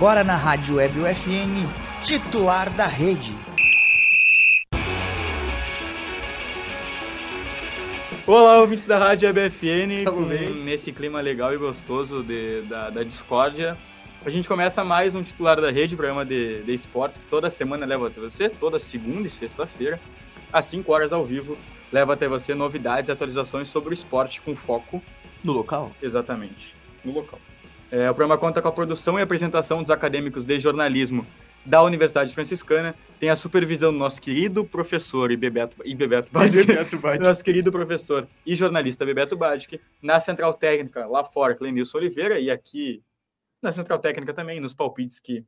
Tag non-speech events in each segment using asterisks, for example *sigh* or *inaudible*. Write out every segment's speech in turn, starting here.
Agora na Rádio Web UFN, titular da rede. Olá, ouvintes da Rádio ABFN, com, bem. nesse clima legal e gostoso de, da, da discórdia. A gente começa mais um titular da rede, programa de, de esportes, que toda semana leva até você, toda segunda e sexta-feira, às 5 horas ao vivo, leva até você novidades e atualizações sobre o esporte com foco No local? exatamente no local. É, o programa conta com a produção e apresentação dos acadêmicos de jornalismo da Universidade Franciscana, tem a supervisão do nosso querido professor e Bebeto, e Bebeto Badic, *laughs* *laughs* nosso querido professor e jornalista Bebeto Badic, na Central Técnica, lá fora, Clenilson Oliveira, e aqui na Central Técnica também, nos palpites que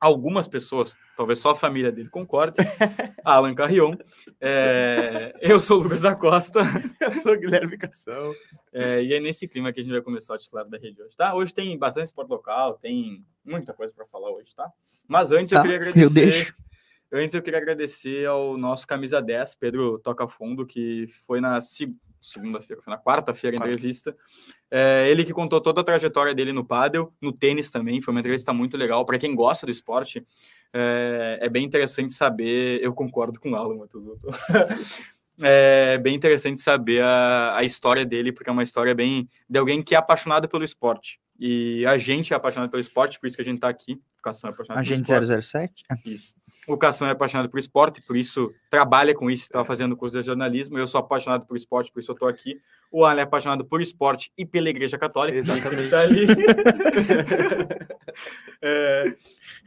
algumas pessoas, talvez só a família dele concorde, *laughs* Alan Carrion. É, eu sou o Lucas Acosta, *laughs* Eu sou o Guilherme Cação. é, e é nesse clima que a gente vai começar o titular da rede hoje, tá? Hoje tem bastante esporte local, tem muita coisa para falar hoje, tá? Mas antes eu Tá, queria eu agradecer... deixo. Antes eu queria agradecer ao nosso camisa 10, Pedro Toca Fundo, que foi na segunda-feira, foi na quarta-feira a entrevista. É, ele que contou toda a trajetória dele no pádel, no tênis também, foi uma entrevista muito legal. Para quem gosta do esporte, é, é bem interessante saber. Eu concordo com o Alan Matosoto. *laughs* É bem interessante saber a, a história dele, porque é uma história bem de alguém que é apaixonado pelo esporte. E a gente é apaixonado pelo esporte, por isso que a gente está aqui. Cação é pelo esporte. 007? Isso. O Cação é apaixonado por esporte, por isso trabalha com isso, está fazendo curso de jornalismo. Eu sou apaixonado por esporte, por isso eu estou aqui. O Alan é apaixonado por esporte e pela Igreja Católica. Exatamente. tá ali. *laughs* É,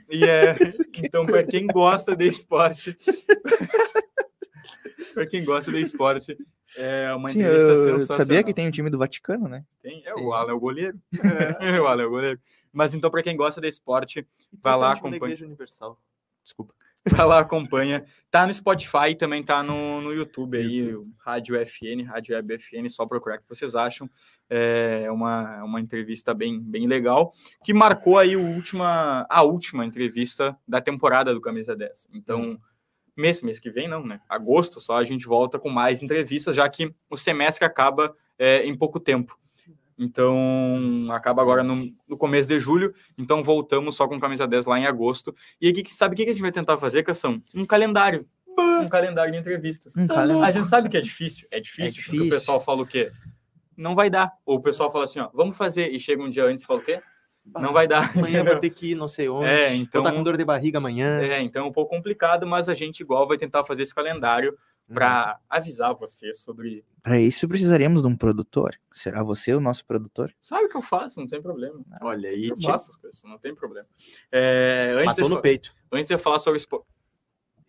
e é, então, para quem gosta de esporte, *laughs* para quem gosta de esporte, é uma Sim, entrevista eu sensacional. sabia que tem o time do Vaticano, né? Tem, é, o Alan é o goleiro. *laughs* o Alan é o goleiro. Mas então, para quem gosta de esporte, vai lá, acompanha. Igreja Universal. Desculpa. *laughs* Vai lá, acompanha. Tá no Spotify e também tá no, no YouTube aí, o Rádio FN, Rádio Web FN, só procurar o que vocês acham. É uma, uma entrevista bem, bem legal, que marcou aí o última, a última entrevista da temporada do Camisa 10. Então, mês, mês que vem não, né? Agosto só a gente volta com mais entrevistas, já que o semestre acaba é, em pouco tempo. Então, acaba agora no, no começo de julho, então voltamos só com camisa 10 lá em agosto. E aí, que, sabe o que a gente vai tentar fazer, Cação? Um calendário. Um calendário de entrevistas. Um calendário. A gente sabe que é difícil, é difícil, porque o difícil. pessoal fala o quê? Não vai dar. Ou o pessoal fala assim, ó, vamos fazer, e chega um dia antes e fala o quê? Não vai dar. Amanhã vou ter que ir não sei onde. É, Vou então, estar com dor de barriga amanhã. é, então é um pouco complicado, mas a gente igual vai tentar fazer esse calendário para avisar você sobre. Para isso precisaríamos de um produtor. Será você o nosso produtor? Sabe o que eu faço? Não tem problema. Olha aí, Eu tia, faço as coisas, não tem problema. É, antes, de, matou no fa- peito. antes de eu falar sobre esporte.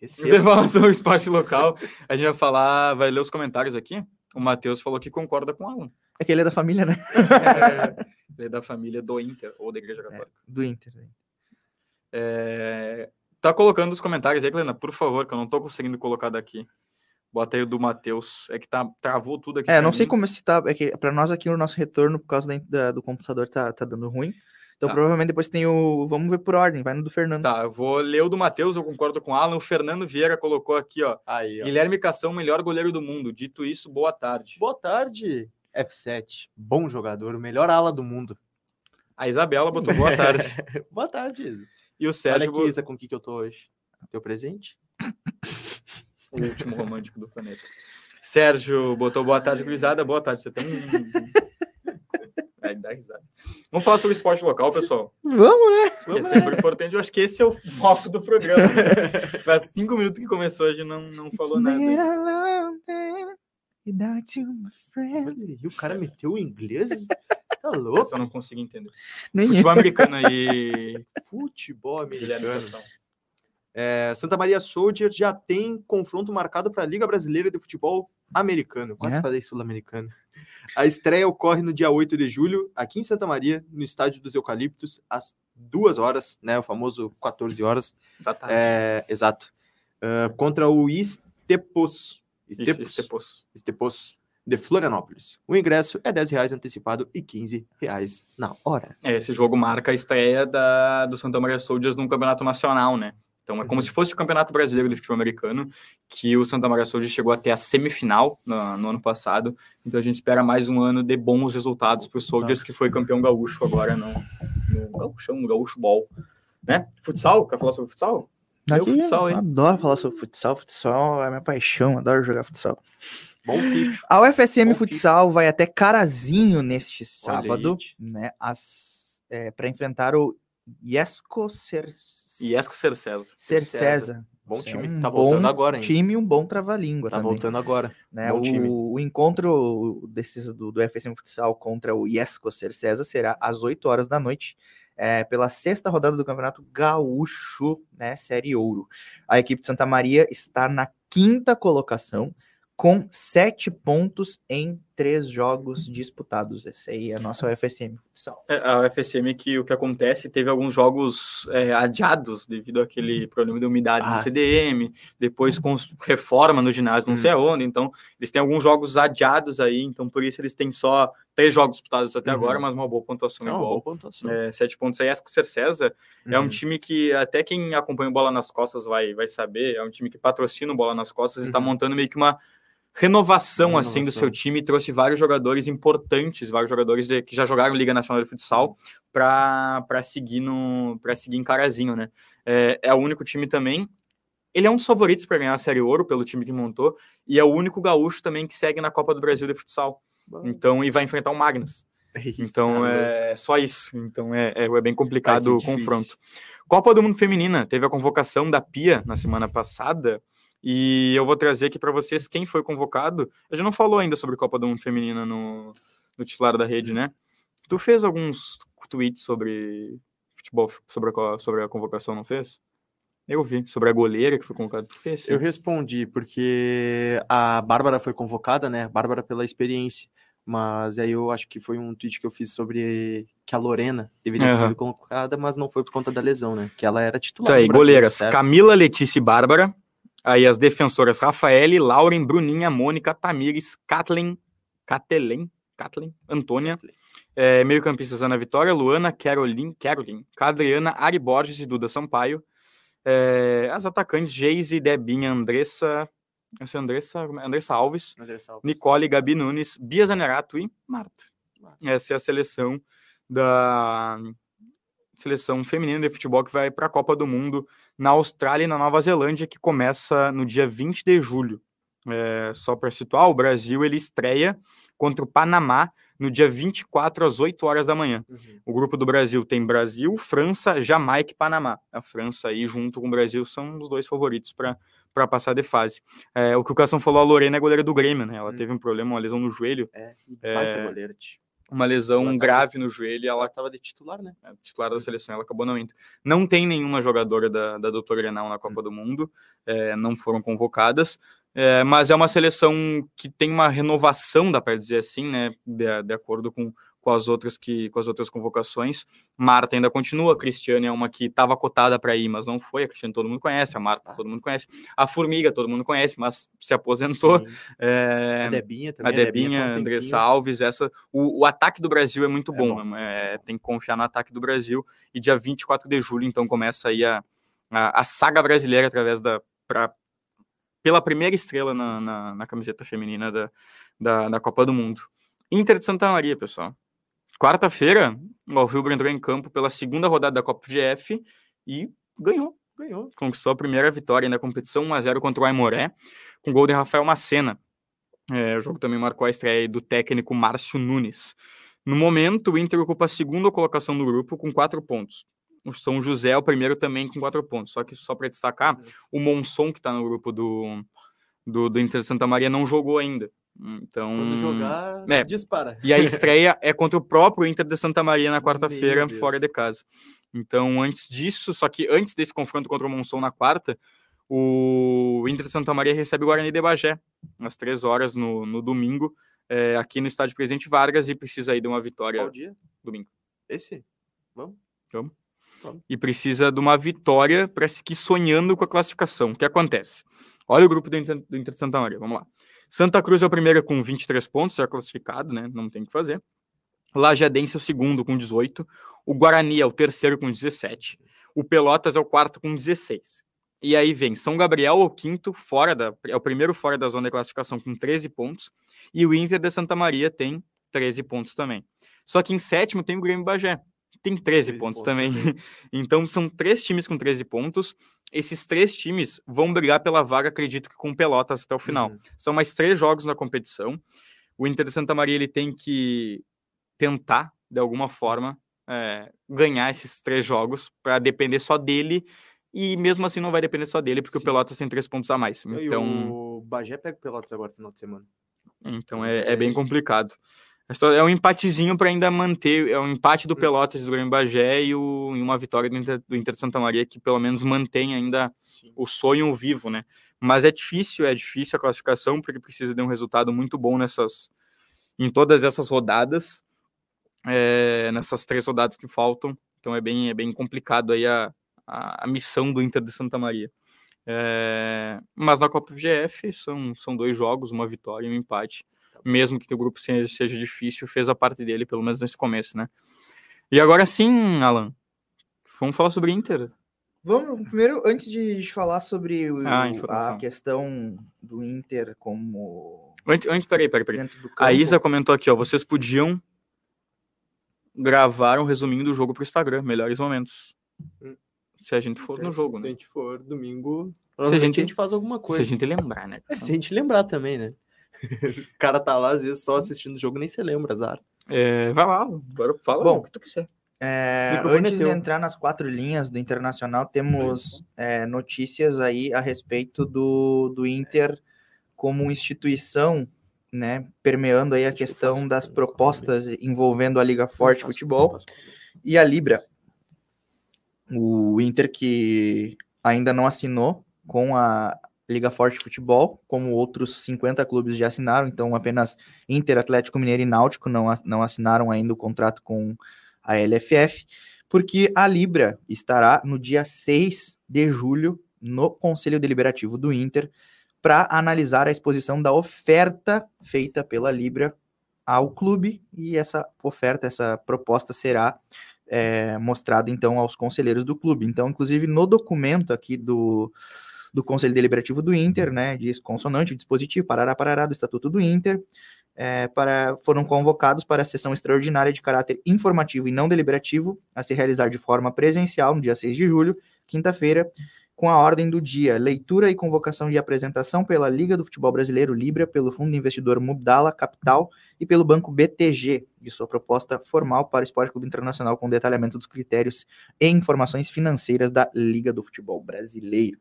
Esse Antes de falar sobre o esporte local, a gente vai falar, vai ler os comentários aqui. O Matheus falou que concorda com o Alan. É que ele é da família, né? É, ele é da família do Inter ou da Igreja Católica. Do Inter. né? É, tá colocando os comentários aí, Helena, por favor, que eu não tô conseguindo colocar daqui. Bota aí o do Matheus. É que tá, travou tudo aqui. É, não sei mim. como se tá. É que pra nós aqui o nosso retorno, por causa da, da- do computador, tá, tá dando ruim. Então Tá. provavelmente depois tem o. Vamos ver por ordem, vai no do Fernando. Tá, eu vou ler o do Matheus, eu concordo com o Alan. O Fernando Vieira colocou aqui, ó. Aí, ó. Guilherme Cação, melhor goleiro do mundo. Dito isso, boa tarde. Boa tarde, F7. Bom jogador, o melhor ala do mundo. A Isabela botou boa *laughs* tarde. Boa tarde. E o Olha Sérgio, aqui, Isa, com o que, que eu tô hoje. Teu presente? O último romântico do planeta. Sérgio botou boa tarde, gurizada. Boa tarde, você tem um. Vai dar risada. Vamos falar sobre esporte local, pessoal. Vamos, Que é sempre importante. Eu acho que esse é o foco do programa. *laughs* Faz cinco minutos que começou, a gente não, não falou It's nada. e o cara meteu o inglês? Tá Eu louco? só não consigo entender. Nem eu. Futebol americano aí, Futebol americano. É, Santa Maria Soldier já tem confronto marcado para a Liga Brasileira de Futebol Americano. Quase É? falei sul-americano. *laughs* A estreia ocorre no dia 8 de julho, aqui em Santa Maria, no Estádio dos Eucaliptos, às duas horas, né? O famoso 14 horas. É, exato. Ah, contra o Estepos. Isso, Estepos, Estepos. Estepos de Florianópolis. O ingresso é 10 reais antecipado e 15 reais na hora. É, esse jogo marca a estreia da, do Santa Maria Soldiers num campeonato nacional, né? Então é como Uhum. se fosse o Campeonato Brasileiro de Futebol Americano, que o Santa Maria Soldiers chegou até a semifinal no, no ano passado. Então a gente espera mais um ano de bons resultados para o Soldiers, que foi campeão gaúcho agora no, no Gaúchão, no Gaúcho Ball. né? Futsal? Quer falar sobre futsal? Aqui, Eu, futsal, hein? adoro falar sobre futsal. Futsal é minha paixão, adoro jogar futsal. Bom ficho. A UFSM Bom Futsal vai até Carazinho neste sábado, né? para enfrentar o Iesco Cer... Iesco Cercesa. Cercesa. Bom é time. um tá voltando bom agora, hein? time um bom trava-língua Tá também. voltando agora. né? O, o encontro desses, do, do FSM Futsal contra o Iesco Cercesa será às 8 horas da noite, é, pela sexta rodada do Campeonato Gaúcho, né? Série Ouro. A equipe de Santa Maria está na quinta colocação, com sete pontos em três jogos disputados. Essa aí é a nossa UFSM Futsal. É, a UFSM que o que acontece, teve alguns jogos é, adiados devido àquele problema de umidade Ah. no CDM, depois com reforma no ginásio, não Hum. sei aonde, então eles têm alguns jogos adiados aí, então por isso eles têm só três jogos disputados até Uhum. agora, mas uma boa pontuação Não, igual. boa pontuação. É, sete pontos aí, Esco Cercesa é um Uhum. time que até quem acompanha o Bola nas Costas vai, vai saber, é um time que patrocina o Bola nas Costas e está Uhum. montando meio que uma renovação, Uma assim do renovação. seu time, trouxe vários jogadores importantes, vários jogadores de- que já jogaram Liga Nacional de Futsal para seguir no para seguir em Carazinho, né? É, é o único time também. Ele é um dos favoritos para ganhar a Série Ouro pelo time que montou e é o único gaúcho também que segue na Copa do Brasil de Futsal. Bom. Então, e vai enfrentar o Magnus. Então é só isso. Então é, é, é bem complicado o confronto. Copa do Mundo Feminina teve a convocação da Pia na semana passada e eu vou trazer aqui para vocês quem foi convocado. A gente não falou ainda sobre Copa do Mundo Feminina no, no titular da rede, né? Tu fez alguns tweets sobre futebol, sobre a, sobre a convocação, não fez? Eu vi. Sobre a goleira que foi convocada. Tu fez? sim. Eu respondi, porque a Bárbara foi convocada, né? Bárbara pela experiência. Mas aí eu acho que foi um tweet que eu fiz sobre que a Lorena deveria ter Aham. sido convocada, mas não foi por conta da lesão, né? Que ela era titular. Tá aí, Brasil, goleiras certo? Camila, Letícia e Bárbara. Aí as defensoras Rafaele, Lauren, Bruninha, Mônica, Tamires, Kathleen, Kathleen, Kathleen, Antônia. É, meio-campistas Ana Vitória, Luana, Caroline, Caroline, Cadriana, Ari Borges e Duda Sampaio. É, as atacantes Geise, Debinha, Andressa, essa é Andressa, Andressa Alves, Andressa Alves. Nicole, Gabi Nunes, Bia Zanerato e Marta. Essa é a seleção da seleção feminina de futebol que vai para a Copa do Mundo na Austrália e na Nova Zelândia, que começa no dia 20 de julho. É, só para situar, o Brasil ele estreia contra o Panamá no dia 24 às 8 horas da manhã. Uhum. O grupo do Brasil tem Brasil, França, Jamaica e Panamá. A França aí, junto com o Brasil, são os dois favoritos para passar de fase. É, o que o Cação falou, a Lorena é goleira do Grêmio, né? Ela Hum. teve um problema, uma lesão no joelho, É, e É, goleira, tio. Uma lesão tava- grave no joelho, e ela Ela tava de titular, né? é titular da seleção, ela acabou não indo. Não tem nenhuma jogadora da, da dupla Grenal na Copa do Mundo, é, não foram convocadas, é, mas é uma seleção que tem uma renovação, dá para dizer assim, né, de, de acordo com, com, as outras que, com as outras convocações. Marta ainda continua, a Cristiane é uma que estava cotada para ir, mas não foi, a Cristiane todo mundo conhece, a Marta todo mundo conhece, a Formiga todo mundo conhece, mas se aposentou. É, A Debinha a também. Debinha, tá Andressa. Alves, essa. O, o ataque do Brasil é muito É bom, bom. né? É, tem que confiar no ataque do Brasil. E dia 24 de julho, então, começa aí a, a, a saga brasileira através da. Pra, pela primeira estrela na, na, na camiseta feminina da, da, da Copa do Mundo. Inter de Santa Maria, pessoal. Quarta-feira, o Alvilbro entrou em campo pela segunda rodada da Copa GF e ganhou Ganhou. conquistou a primeira vitória na competição 1x0 contra o Aimoré, com gol de Rafael Macena. É, o jogo também marcou a estreia do técnico Márcio Nunes. No momento, o Inter ocupa a segunda colocação do grupo com quatro pontos. O São José é o primeiro também com quatro pontos. Só que, só para destacar, o Monson, que está no grupo do, do, do Inter Santa Maria, não jogou ainda. Então, Quando jogar, é. dispara. e a *laughs* estreia é contra o próprio Inter de Santa Maria na quarta-feira, fora de casa. Então, antes disso, só que antes desse confronto contra o Monson na quarta, o Inter de Santa Maria recebe o Guarani de Bagé, às três horas no, no domingo, é, aqui no estádio Presidente Vargas, e precisa aí de uma vitória Qual dia? domingo. Esse? Vamos? E precisa de uma vitória para seguir sonhando com a classificação. O que acontece? Olha o grupo do Inter, do Inter de Santa Maria, vamos lá. Santa Cruz é o primeiro com 23 pontos, já classificado, né? Não tem o que fazer. Lajadense é o segundo com 18. O Guarani é o terceiro com 17. O Pelotas é o quarto com 16. E aí vem São Gabriel, o quinto, fora da, é o primeiro fora da zona de classificação com 13 pontos. E o Inter de Santa Maria tem 13 pontos também. Só que em sétimo tem o Grêmio Bagé, tem 13, 13 pontos, pontos também. *laughs* Então são três times com 13 pontos. Esses três times vão brigar pela vaga, acredito que com Pelotas até o final. Uhum. São mais três jogos na competição. O Inter de Santa Maria ele tem que tentar, de alguma forma, é, ganhar esses três jogos para depender só dele. E mesmo assim não vai depender só dele, porque o Sim. Pelotas tem três pontos a mais. E Então, o Bagé pega o Pelotas agora no final de semana. então é, é bem complicado. É um empatezinho para ainda manter, é um empate do Hum. Pelotas do Grêmio Bagé e, o- e uma vitória do Inter, do Inter de Santa Maria que pelo menos mantém ainda Sim. o sonho vivo, né? Mas é difícil, é difícil a classificação porque precisa de um resultado muito bom nessas, em todas essas rodadas, é, nessas três rodadas que faltam. Então é bem, é bem complicado aí a, a, a missão do Inter de Santa Maria. É, mas na Copa VGF são, são dois jogos, uma vitória e um empate. Mesmo que o grupo seja, seja difícil, fez a parte dele, pelo menos nesse começo, né? E agora sim, Alan, vamos falar sobre Inter. Vamos, primeiro, antes de falar sobre o- Ah, a questão do Inter como Antes, antes peraí, peraí, peraí. A Isa comentou aqui, ó, vocês podiam gravar um resuminho do jogo pro Instagram, melhores momentos. Hum. Se a gente for no jogo, Se a né? gente for domingo, Se a gente- a gente faz alguma Se coisa. a gente lembrar, né? É, se a gente lembrar também, né? *laughs* o cara tá lá, às vezes, só assistindo o jogo, nem se lembra, azar. É, vai lá, agora fala Bom, o que tu quiser. É, antes de entrar nas quatro linhas do Internacional, temos é, notícias aí a respeito do, do Inter como instituição, né, permeando aí a questão das propostas envolvendo a Liga Forte Futebol e a Libra. O Inter que ainda não assinou com a Liga Forte Futebol, como outros 50 clubes já assinaram, então apenas Inter, Atlético Mineiro e Náutico não, não assinaram ainda o contrato com a LFF, porque a Libra estará no dia 6 de julho no Conselho Deliberativo do Inter para analisar a exposição da oferta feita pela Libra ao clube e essa oferta, essa proposta será é, mostrada então aos conselheiros do clube. Então, inclusive no documento aqui do, do Conselho Deliberativo do Inter, né, diz consonante, dispositivo, parará, parará, do Estatuto do Inter, é, para, foram convocados para a sessão extraordinária de caráter informativo e não deliberativo, a se realizar de forma presencial no dia 6 de julho, quinta-feira, com a ordem do dia, leitura e convocação de apresentação pela Liga do Futebol Brasileiro Libra, pelo Fundo Investidor Mubdala Capital e pelo Banco BTG, de sua proposta formal para o Esporte Clube Internacional com detalhamento dos critérios e informações financeiras da Liga do Futebol Brasileiro.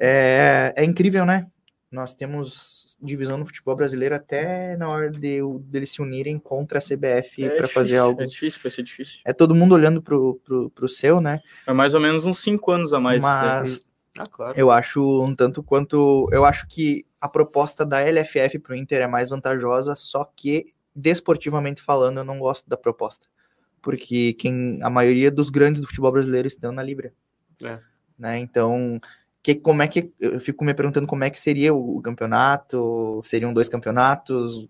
É, é incrível, né? Nós temos divisão no futebol brasileiro até na hora de, deles se unirem contra a CBF para fazer algo. É difícil, vai ser difícil. É todo mundo olhando pro, pro, pro seu, né? É mais ou menos uns cinco anos a mais. né? Mas Ah, claro. eu acho um tanto quanto. Eu acho que a proposta da LFF pro Inter é mais vantajosa, só que, desportivamente falando, eu não gosto da proposta. Porque quem, a maioria dos grandes do futebol brasileiro estão na Libra. É. Né? Então, que, como é que. Eu fico me perguntando como é que seria o, o campeonato, seriam dois campeonatos.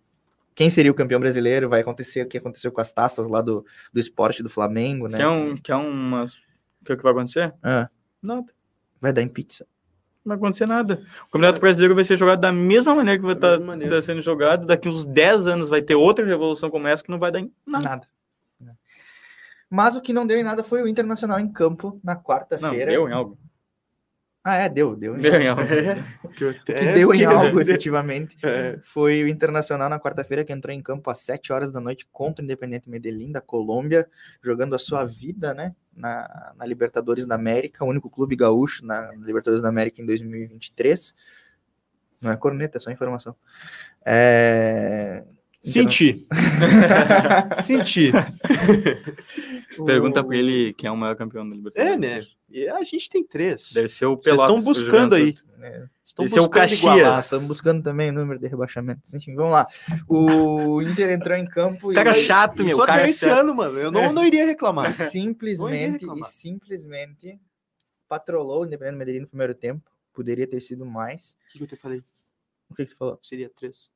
Quem seria o campeão brasileiro? Vai acontecer o que aconteceu com as taças lá do, do esporte do Flamengo, né? Quer, um, quer uma. O que, é que vai acontecer? Ah. Nada. Vai dar em pizza. Não vai acontecer nada. O Campeonato Brasileiro vai ser jogado da mesma maneira que vai estar mesma maneira. sendo jogado. Daqui uns 10 anos vai ter outra revolução como essa que não vai dar em nada. Nada. Mas o que não deu em nada foi o Internacional em campo na Não, quarta-feira. deu em algo. Ah, é, deu, deu em Deu em algo. *laughs* É, que que até deu em algo, *laughs* efetivamente, É. foi o Internacional na quarta-feira que entrou em campo às 7 horas da noite contra o Independente Medellín da Colômbia, jogando a sua vida, né, na, na Libertadores da América, o único clube gaúcho na Libertadores da América em 2023. Não é corneta, é só informação. É... Senti. *laughs* Senti. *laughs* Pergunta O- pra ele quem é o maior campeão da Libertadores. É, né? E a gente tem três. Deve ser o Vocês Pelotas. estão buscando o aí. É, Estão Esse é o buscando Caxias. igualar. Ah, estamos buscando também o número de rebaixamentos. Enfim, vamos lá. O Inter entrou em campo Cara e chato, meu. Só Cara esse chato. ano, mano. Eu não, não iria reclamar. e simplesmente, e reclamar. simplesmente patrolou o Independente Medellín no primeiro tempo. Poderia ter sido mais. O que que eu te falei? O que, que você falou? Seria três.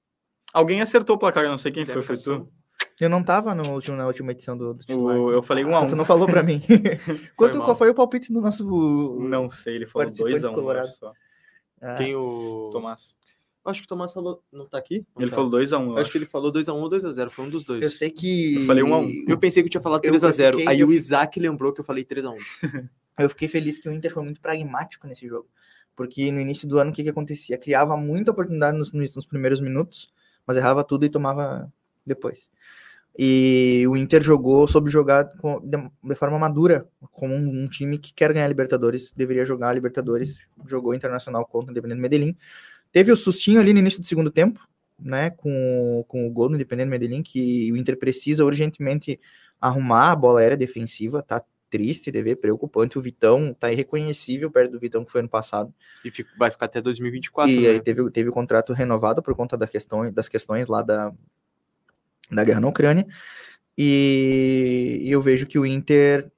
Alguém acertou o placar, eu não sei quem foi. Foi Interrogação. tu? Eu não tava no último, na última edição do, do titular. O- eu falei um a Então tu um. não falou pra mim. *laughs* *laughs* Quanto, mal. qual foi o palpite do nosso... Não sei, ele falou Participante 2 a 1 um, acho só. Ah, Tem o. Tomás. Acho que o Tomás falou. Não tá aqui? Não Ele tá. falou 2x1. Eu acho que ele falou 2x1 ou 2x0. Foi um dos dois. Eu sei que. Eu falei um a um. Eu pensei que eu tinha falado Eu 3x0. fiquei- Aí eu o Isaac lembrou que eu falei 3x1. *laughs* Eu fiquei feliz que o Inter foi muito pragmático nesse jogo. Porque no início do ano, o que, que acontecia? Criava muita oportunidade nos- nos primeiros minutos, mas errava tudo e tomava depois. E o Inter jogou, soube jogar de, forma madura, como um, time que quer ganhar Libertadores, deveria jogar Libertadores, jogou Internacional contra o Independente Medellín. Teve o sustinho ali no início do segundo tempo, né, com, com o gol do Independente Medellín, que o Inter precisa urgentemente arrumar a bola aérea defensiva, tá triste de ver, preocupante. O Vitão tá irreconhecível perto do Vitão que foi ano passado. E fica- vai ficar até 2024. e né? aí teve, teve o contrato renovado por conta da questão, das questões lá da, da guerra na Ucrânia. E, e eu vejo que o Inter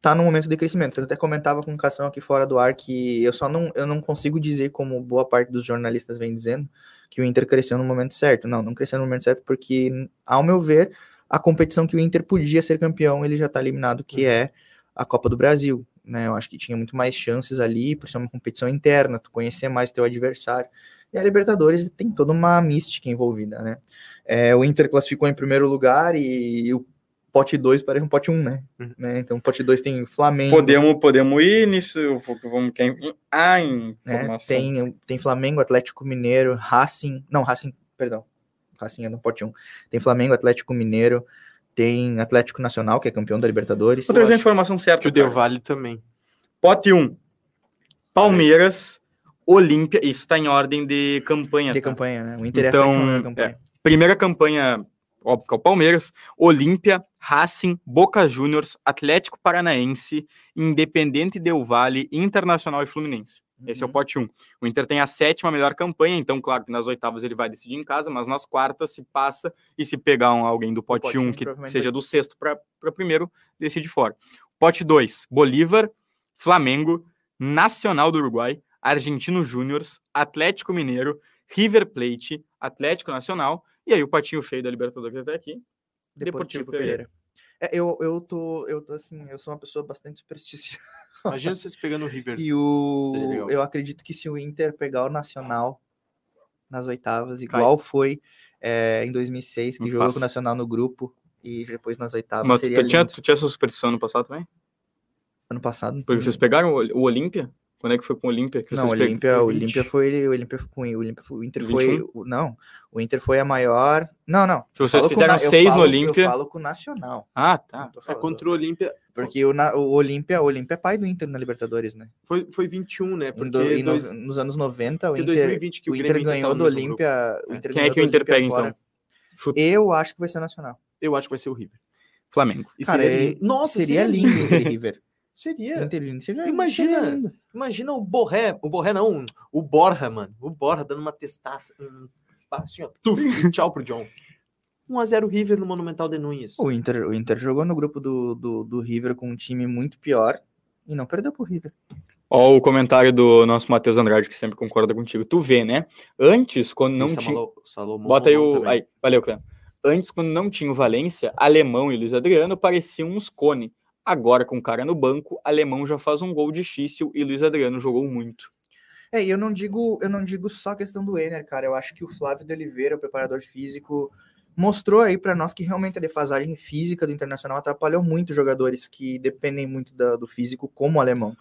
tá num momento de crescimento. Eu até comentava com o Cação aqui fora do ar que eu só não, eu não consigo dizer, como boa parte dos jornalistas vem dizendo, que o Inter cresceu no momento certo. Não, não cresceu no momento certo porque, ao meu ver, a competição que o Inter podia ser campeão, ele já está eliminado, que é a Copa do Brasil. Né? Eu acho que tinha muito mais chances ali, por ser uma competição interna, tu conhecer mais teu adversário. E a Libertadores tem toda uma mística envolvida, né? É, o Inter classificou em primeiro lugar e, o pote 2 parece um pote 1, um, né? Uhum. né? Então o pote 2 tem Flamengo. Podemos, podemos ir nisso. Vamos quem Ah, né? informação. Tem, tem Flamengo, Atlético Mineiro, Racing. Não, Racing, perdão. Racing é no pote 1. Um. Tem Flamengo, Atlético Mineiro, tem Atlético Nacional, que é campeão da Libertadores. Vou trazer a informação certa. Que o. Del Valle também. Pote 1. Palmeiras, Olímpia. Isso tá em ordem de campanha. De tá? campanha, né? O Inter é Então, na campanha. Primeira campanha, óbvio que é o Palmeiras, Olímpia, Racing, Boca Juniors, Atlético Paranaense, Independente Del Valle, Internacional e Fluminense. Esse é o Uhum. pote 1. O Inter tem a sétima melhor campanha, então, claro que nas oitavas ele vai decidir em casa, mas nas quartas se passa e se pegar um- alguém do pote pote 1 um, que seja do sexto para primeiro, decide fora. Pote 2, Bolívar, Flamengo, Nacional do Uruguai, Argentino Júniors, Atlético Mineiro, River Plate, Atlético Nacional, e aí o patinho feio da Libertadores até aqui. Deportivo, Deportivo Pereira. É, eu, eu tô, eu tô assim, eu sou uma pessoa bastante supersticiosa. Imagina vocês pegando o River. *laughs* E o, eu acredito que se o Inter pegar o Nacional nas oitavas, Cai. igual foi é, em 2006, que Não jogou com o Nacional no grupo, e depois nas oitavas, Mas tu, seria tu tinha, tu tinha essa superstição no passado também? Ano passado. Porque vocês pegaram o, o Olímpia? Quando é que foi com o Olímpia? Não, o? Olímpia, foi o 20. Olímpia foi, o Olímpia foi com o o Inter 21? foi, o- não, o Inter foi a maior, não, não. Que vocês falo com fizeram eu seis no falo- Olímpia. Eu falo com o Nacional. Ah, tá. É contra o Olímpia. Porque o, o Olímpia, o Olímpia é pai do Inter na Libertadores, né? Foi, foi 21, né? Porque do- em no- dois- nos anos 90, o Inter, 2020 que o o Inter ganhou no do. Olímpia. o É. Inter Quem é que o Inter pega, fora. então? Chuta. Eu acho que vai ser Nacional. Eu acho que vai ser o River. Flamengo. E Cara, seria é- lindo. Nossa, seria lindo Inter e River. *laughs* Seria. Imagina. Imagina o Borré, o Borré não, o Borja, mano. O Borja dando uma testaça. Um, assim, ó, tuf, e *laughs* tchau pro John. 1x0 River no Monumental de Nunes. O Inter, o Inter jogou no grupo do, do, do River com um time muito pior e não perdeu pro River. Ó, o comentário do nosso Matheus Andrade, que sempre concorda contigo. Tu vê, né? Antes, quando não tinha. Bota aí o. também. Aí, valeu, Cleber. Antes, quando não tinha o Valência, Alemão e Luiz Adriano pareciam uns cone. Agora, com o cara no banco, Alemão já faz um gol difícil e Luiz Adriano jogou muito. É, e eu não digo, eu não digo só a questão do Ener, cara. Eu acho que o Flávio de Oliveira, o preparador físico, mostrou aí pra nós que realmente a defasagem física do Internacional atrapalhou muito jogadores que dependem muito da- do físico, como o alemão.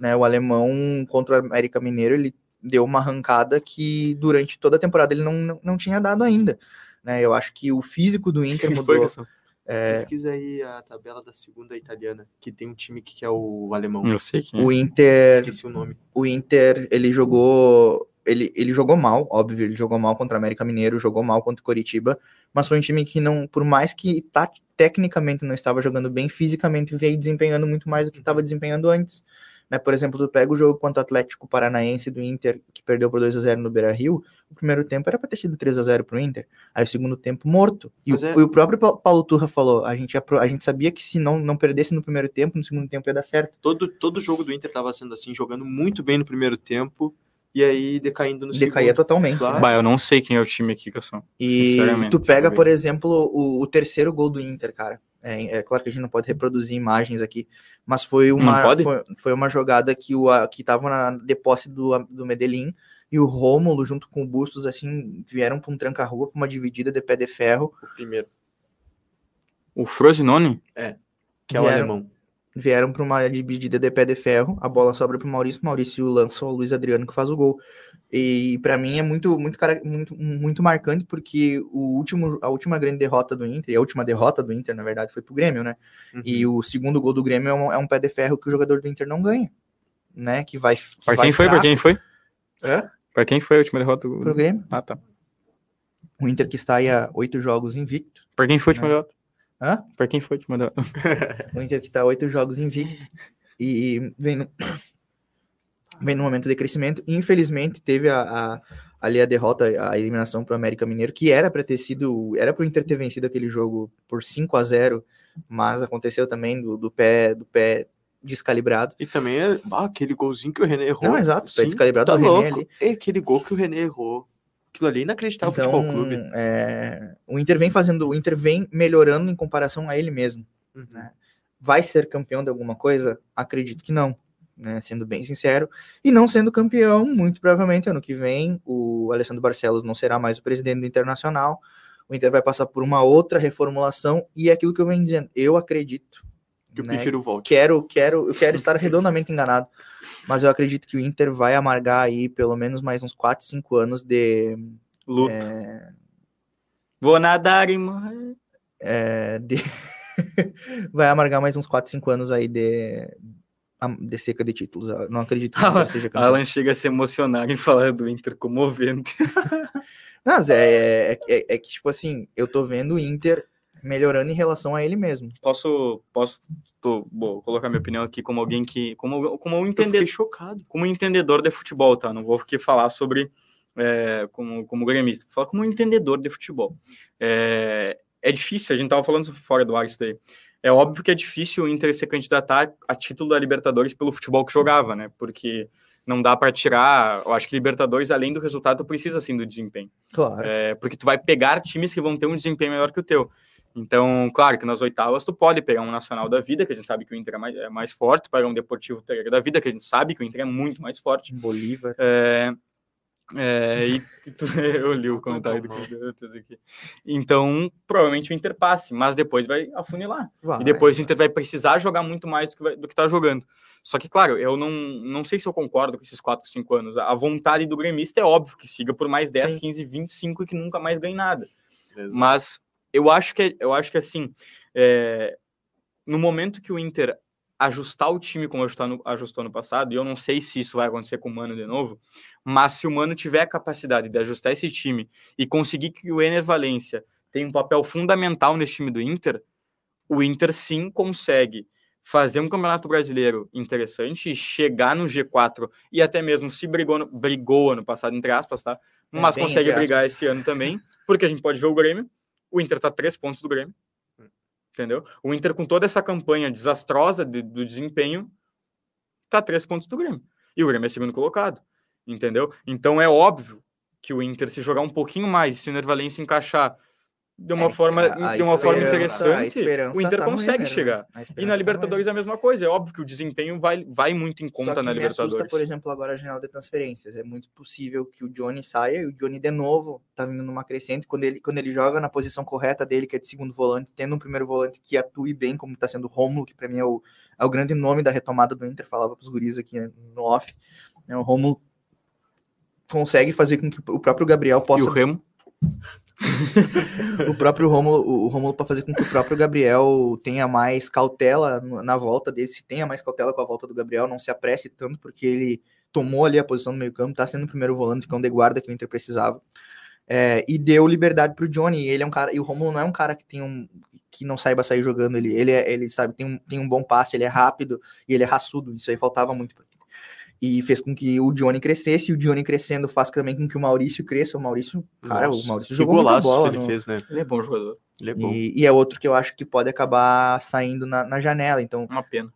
Né, o alemão contra o América Mineiro, ele deu uma arrancada que durante toda a temporada ele não, não, não tinha dado ainda. Né, eu acho que o físico do *laughs* Inter mudou. foi? É, Pesquisa aí a tabela da segunda italiana, que tem um time que é o alemão. Eu sei quem é. o Inter Esqueci o nome. o Inter, ele jogou. Ele, ele jogou mal, óbvio, ele jogou mal contra o América Mineiro, jogou mal contra o Coritiba, mas foi um time que não, por mais que tá, tecnicamente não estava jogando bem, fisicamente veio desempenhando muito mais do que estava desempenhando antes. Né? Por exemplo, tu pega o jogo contra o Atlético Paranaense do Inter, que perdeu por 2 a 0 no Beira Rio, o primeiro tempo era para ter sido 3 a 0 pro Inter, aí o segundo tempo morto. E, o, é- e o próprio Pa- Paulo Turra falou: a gente, a gente sabia que se não, não perdesse no primeiro tempo, no segundo tempo ia dar certo. Todo, todo jogo do Inter tava sendo assim, jogando muito bem no primeiro tempo e aí decaindo no Decaía segundo. totalmente. Claro. Bah, eu não sei quem é o time aqui, Gastão. E Sinceramente, tu pega, por exemplo, o, o terceiro gol do Inter, cara. É, é claro que a gente não pode reproduzir imagens aqui, mas foi uma, foi, foi uma jogada que o que tava na de posse do, do Medellín, e o Rômulo, junto com o Bustos, assim, vieram para um tranca-rua, para uma dividida de pé de ferro. O primeiro, O Frosinone? que é o Vieram- alemão. Vieram para uma dividida de pé de ferro, a bola sobra para o Maurício, Maurício lança o Luiz Adriano que faz o gol. E para mim é muito, muito, muito, muito marcante, porque o último, a última grande derrota do Inter, e a última derrota do Inter, na verdade, foi pro Grêmio, né? Uhum. E o segundo gol do Grêmio é um, é um pé de ferro que o jogador do Inter não ganha, né? Que vai. Que Pra vai quem foi? Pra fraco. quem foi? Hã? Pra quem foi a última derrota? do- Pro Grêmio. Ah, tá. O Inter que está aí a oito jogos invicto. Pra quem foi a última Não. derrota? Hã? Pra quem foi última derrota? *laughs* O Inter que está oito jogos invicto e vem no, vem no momento de crescimento. Infelizmente, teve a, a- ali a derrota, a eliminação para o América Mineiro, que era para ter sido, era para o Inter ter vencido aquele jogo por 5 a 0 mas aconteceu também do, do pé do pé descalibrado. E também é ah, aquele golzinho que o René errou. Não, exato, pé Sim, descalibrado tá do René ali. É aquele gol que o René errou. Aquilo ali é inacreditável Então, futebol clube. é, o Inter vem fazendo, o Inter vem melhorando em comparação a ele mesmo. Uhum. né? Vai ser campeão de alguma coisa? Acredito que não, né? Sendo bem sincero. E não sendo campeão, muito provavelmente ano que vem, o Alessandro Barcelos não será mais o presidente do Internacional. O Inter vai passar por uma outra reformulação e é aquilo que eu venho dizendo. Eu acredito. Que eu né, prefiro o Volte. quero, quero, eu quero estar redondamente enganado, mas eu acredito que o Inter vai amargar aí pelo menos mais uns 4, 5 anos de, Luta. é, Vou nadar e morrer. é, de- *laughs* vai amargar mais uns 4, 5 anos aí de, de seca de títulos. Eu não acredito que o Inter seja campeão. Alan chega a se emocionar em falar do Inter comovente. Mas é, é, é- é que, tipo assim, eu tô vendo o Inter melhorando em relação a ele mesmo. Posso, posso tô, vou colocar minha opinião aqui como alguém que, como, como um Eu entendedor, fiquei chocado. como um entendedor de futebol, tá? Não vou aqui falar sobre é, como, como gremista, vou falar como um entendedor de futebol. É, é difícil, a gente tava falando fora do ar isso daí. É óbvio que é difícil o Inter se candidatar a título da Libertadores pelo futebol que jogava, né? Porque não dá para tirar. Eu acho que Libertadores, além do resultado, tu precisa sim do desempenho. Claro. É, porque tu vai pegar times que vão ter um desempenho melhor que o teu. Então, claro que nas oitavas tu pode pegar um Nacional da Vida, que a gente sabe que o Inter é mais, é mais forte, pegar um Deportivo Pereira da Vida, que a gente sabe que o Inter é muito mais forte. Bolívar. É, é, e tu- *laughs* eu li o Não, comentário do aqui. Então, provavelmente o Inter passe, mas depois vai afunilar. Vai, E depois o vai. Inter vai precisar jogar muito mais do que, vai- do que tá jogando. Só que, claro, eu não, não sei se eu concordo com esses 4, 5 anos. A vontade do gremista é óbvio que siga por mais 10, Sim. 15, 25 e que nunca mais ganhe nada. Exato. Mas eu acho que, eu acho que assim, é, no momento que o Inter ajustar o time como ajustar no, ajustou no passado, e eu não sei se isso vai acontecer com o Mano de novo, mas se o Mano tiver a capacidade de ajustar esse time e conseguir que o Ener Valência tenha um papel fundamental nesse time do Inter, o Inter sim consegue fazer um campeonato brasileiro interessante e chegar no G4 e até mesmo se brigou, brigou ano passado, entre aspas, tá? É, Mas bem consegue brigar esse ano também, porque a gente pode ver o Grêmio, o Inter tá três pontos do Grêmio, entendeu? O Inter com toda essa campanha desastrosa de- do desempenho, tá três pontos do Grêmio. E o Grêmio é segundo colocado, entendeu? Então é óbvio que o Inter, se jogar um pouquinho mais, se o Nervalense encaixar de uma É, forma, a- a de uma forma interessante, o Inter tá consegue né? chegar. A E na tá Libertadores é a mesma coisa. É óbvio que o desempenho vai, vai muito em Só conta que na me assusta, Libertadores. por exemplo, agora a janela de transferências. É muito possível que o Johnny saia e o Johnny de novo tá vindo numa crescente quando ele, quando ele joga na posição correta dele, que é de segundo volante, tendo um primeiro volante que atue bem, como tá sendo o Romulo, que para mim é o, é o grande nome da retomada do Inter, falava pros guris aqui no off. né, o Romulo consegue fazer com que o próprio Gabriel E possa o Remo? *laughs* o próprio Romulo, o Romulo para fazer com que o próprio Gabriel tenha mais cautela na volta dele, se tenha mais cautela com a volta do Gabriel, não se apresse tanto, porque ele tomou ali a posição no meio campo, tá sendo o primeiro volante, cão de guarda que o Inter precisava. É, e deu liberdade pro Johnny. Ele é um cara, e o Romulo não é um cara que tem um que não saiba sair jogando. Ele, ele, é- ele sabe, tem um, tem um bom passe, ele é rápido e ele é raçudo. Isso aí faltava muito. E fez com que o Johnny crescesse, e o Johnny crescendo faz também com que o Maurício cresça. O Maurício, cara, Nossa, o Maurício jogou muita golaço bola que ele no- fez, né? Ele é bom jogador. Ele é bom. e, e é outro que eu acho que pode acabar saindo na, na janela. Então, Uma pena.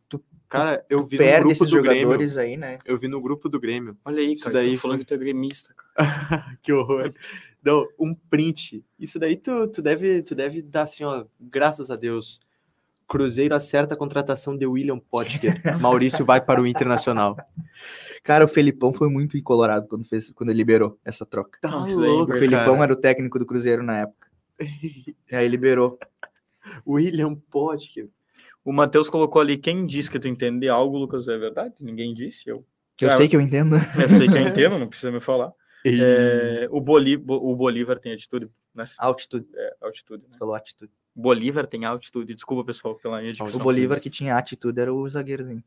Cara, eu vi no perde grupo esses do Grêmio. jogadores aí, né? Eu vi no grupo do Grêmio. Olha aí, Isso cara. daí falando foi- que tu é gremista, cara. *laughs* que horror. Não, um print. Isso daí tu, tu, deve, tu deve dar assim, ó, graças a Deus. Cruzeiro acerta a contratação de William Potker. Maurício vai para o Internacional. Cara, o Felipão foi muito colorado quando, fez, quando ele liberou essa troca. Tá daí é louco, O Felipão cara. era o técnico do Cruzeiro na época. E *laughs* aí liberou. William Potker. O Matheus colocou ali, quem disse que tu entende algo, Lucas, é verdade? Ninguém disse, eu. Eu Cara, sei que eu entendo. Eu sei que eu entendo, não precisa me falar. *laughs* E- É, o, Boli, Bo- o Bolívar tem atitude, né? Altitude. É, altitude. Né? Falou atitude. Bolívar tem altitude. Desculpa, pessoal, pela minha dicção. O Bolívar que tinha atitude era o zagueiro dele.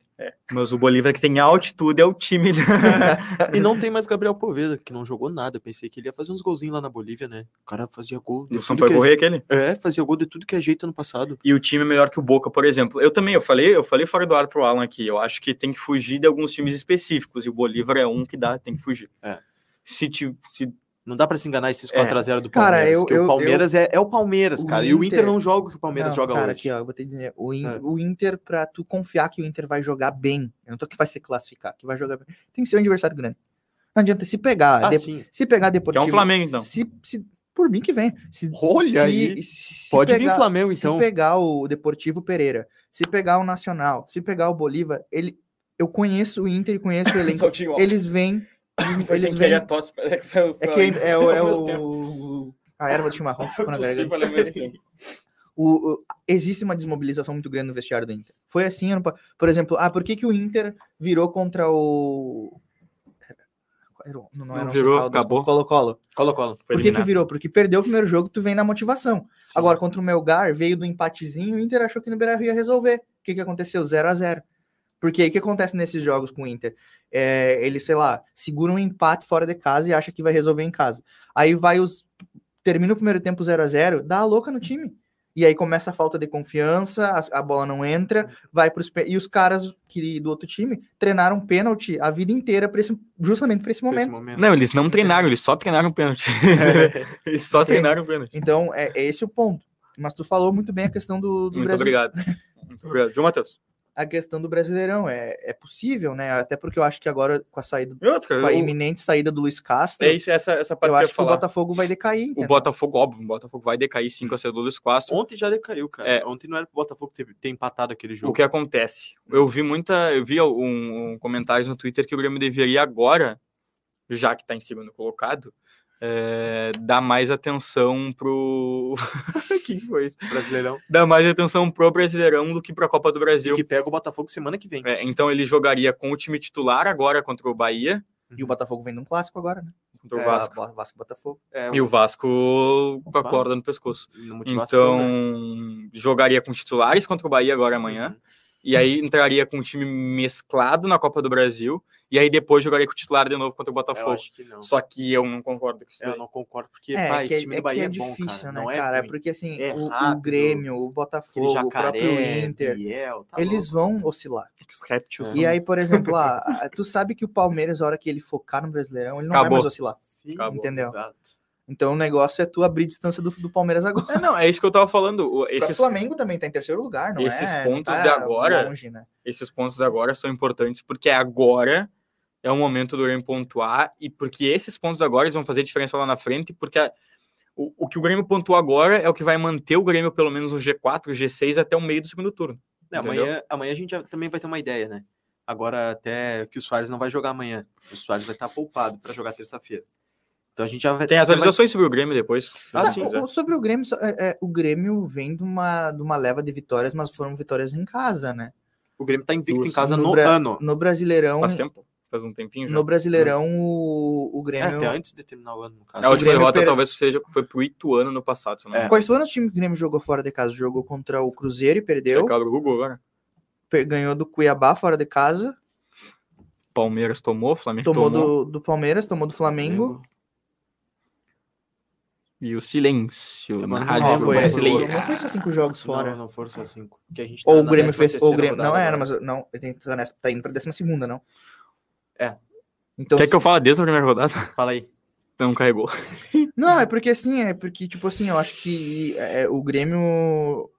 Mas o Bolívar que tem altitude é o time. da- E não tem mais Gabriel Poveda, que não jogou nada. Pensei que ele ia fazer uns golzinhos lá na Bolívia, né? O cara fazia gol. tudo Sampaio que é- Correia, aquele. É, fazia gol de tudo que é jeito ano passado. E o time é melhor que o Boca, por exemplo. Eu também, eu falei, eu falei fora do ar pro Alan aqui. Eu acho que tem que fugir de alguns times específicos. E o Bolívar é um que dá, tem que fugir. É. Se, ti- se Não dá pra se enganar esses É. 4x0 do Cara, Palmeiras. eu- que eu- o Palmeiras é, é o Palmeiras, o cara. e o Inter Inter- não joga o que o Palmeiras Não, joga cara, hoje. aqui, ó, eu vou dizer, o, In- É. o Inter, pra tu confiar que o Inter vai jogar bem, eu não tô que vai se classificar, que vai jogar bem, tem que ser um adversário grande. Não adianta se pegar, Ah, de- sim. se pegar que é Deportivo, um Flamengo, então. se, se- por mim que vem. Se, Olha se- aí. se Pode vir Flamengo, se então. pegar o Deportivo Pereira, se pegar o Nacional, se pegar o Bolívar, ele, eu conheço o Inter e conheço o *laughs* elenco. Eles vêm, Foi eles vêm, a tosse, parece que saiu é que é, o- é ao mesmo tempo. o, a erva de chimarrão ficou na garganta. tempo. *laughs* o, o- existe uma desmobilização muito grande no vestiário do Inter. Foi assim, por exemplo, ah, por que, que o Inter virou contra o. Era Não, Não era o virou, Paulo, acabou. Colo-Colo. Colo-Colo. Por que, que virou? Porque perdeu o primeiro jogo, tu vem na motivação. Agora, contra o Melgar, veio do empatezinho, o Inter achou que no Beira Rio ia resolver. O que, que aconteceu? 0 a 0 Porque o que acontece nesses jogos com o Inter? É, eles, sei lá, seguram um empate fora de casa e acha que vai resolver em casa. Aí vai os. Termina o primeiro tempo 0 a 0 dá a louca no time. E aí começa a falta de confiança, a, a bola não entra, vai pros. pe- E os caras que, do outro time treinaram pênalti a vida inteira pra esse- justamente para esse Nesse momento. momento. Não, eles não treinaram, eles só treinaram pênalti. *laughs* *laughs* eles só Entende? treinaram pênalti. Então, é, é esse o ponto. Mas tu falou muito bem a questão do, do Muito Brasil. obrigado. *laughs* Muito obrigado. Viu, Matheus? A questão do Brasileirão. É, é possível, né? Até porque eu acho que agora, com a saída, outra, com a eu- iminente saída do Luiz Castro, é isso, essa, essa parte eu que eu ia acho que o falar. Botafogo vai decair. O entendeu? Botafogo, óbvio, o Botafogo vai decair 5 a 0 do Luiz Castro. Ontem já decaiu, cara. É. Ontem não era pro Botafogo ter, ter empatado aquele jogo. O que acontece? Eu vi muita. Eu vi um, um comentários no Twitter que o Grêmio deveria agora, já que está em segundo colocado, é, dar mais atenção pro. *laughs* que foi isso? Brasileirão. Dar mais atenção pro Brasileirão do que pra Copa do E Brasil. que pega o Botafogo semana que vem. É, então ele jogaria com o time titular agora contra o Bahia, E o Botafogo vem de um clássico agora, né? contra o É, Vasco. Vasco, Vasco e Botafogo. É, E o Vasco com a corda no pescoço. Então, né? jogaria com titulares contra o Bahia agora amanhã. Uhum. E aí entraria com um time mesclado na Copa do Brasil. E aí depois jogaria com o titular de novo contra o Botafogo. que não. Só que eu não concordo com isso. Eu daí. não concordo, porque É, pá, esse é, time é do Bahia é, é bom, difícil, cara. né, Não é cara? ruim. Porque assim, É o, o Grêmio, o Botafogo, o jacaré, próprio Inter, Biel, tá eles vão oscilar. Os. E aí, por exemplo, ah, *laughs* tu sabe que o Palmeiras, a hora que ele focar no Brasileirão, ele não Acabou. vai mais oscilar. Sim, Acabou. Entendeu? Exato. Então o negócio é tu abrir distância do, do Palmeiras agora. É, não, é isso que eu tava falando. O- O Esses, Flamengo também tá em terceiro lugar, não esses é? pontos não de agora- longe, né? esses pontos agora são importantes porque agora é o momento do Grêmio pontuar e porque esses pontos agora eles vão fazer diferença lá na frente, porque a- o, o que o Grêmio pontuou agora é o que vai manter o Grêmio pelo menos no G4, G6 até o meio do segundo turno. É, amanhã, amanhã a gente já também vai ter uma ideia, né? Agora até que o Soares não vai jogar amanhã. O Soares vai estar poupado para jogar terça-feira. Então a gente já vai Tem vai- atualizações sobre o Grêmio depois. Ah, sim, o- sobre o Grêmio, é- é, o Grêmio vem de uma, de uma leva de vitórias, mas foram vitórias em casa, né? O Grêmio tá invicto em Duas. casa No no, Bra- ano. No Brasileirão, Faz tempo? Faz um tempinho já. no Brasileirão o, o É, Grêmio... até antes de terminar o ano, no caso. A o última derrota per- talvez seja foi pro Ituano no passado, se não É. Quais foram os times que o Grêmio jogou fora de casa? Jogou contra o Cruzeiro e perdeu. Checar o Google agora. Ganhou do Cuiabá fora de casa. Palmeiras tomou, Flamengo Tomou tomou. do, do Palmeiras, tomou do Flamengo. E o silêncio É, na rádio Não, foi, brasileira. não foi só cinco jogos fora. Não, não foram só cinco. Que a gente Ou tá o na Grêmio 13ª fez. Ou o Grêmio, não era, mas não, ele tá, nessa, tá indo pra décima segunda, não? É. Então, Quer que eu fale desde a primeira rodada? *laughs* Fala aí. Não carregou. *laughs* Não, é porque assim, é porque, tipo assim, eu acho que é, o Grêmio.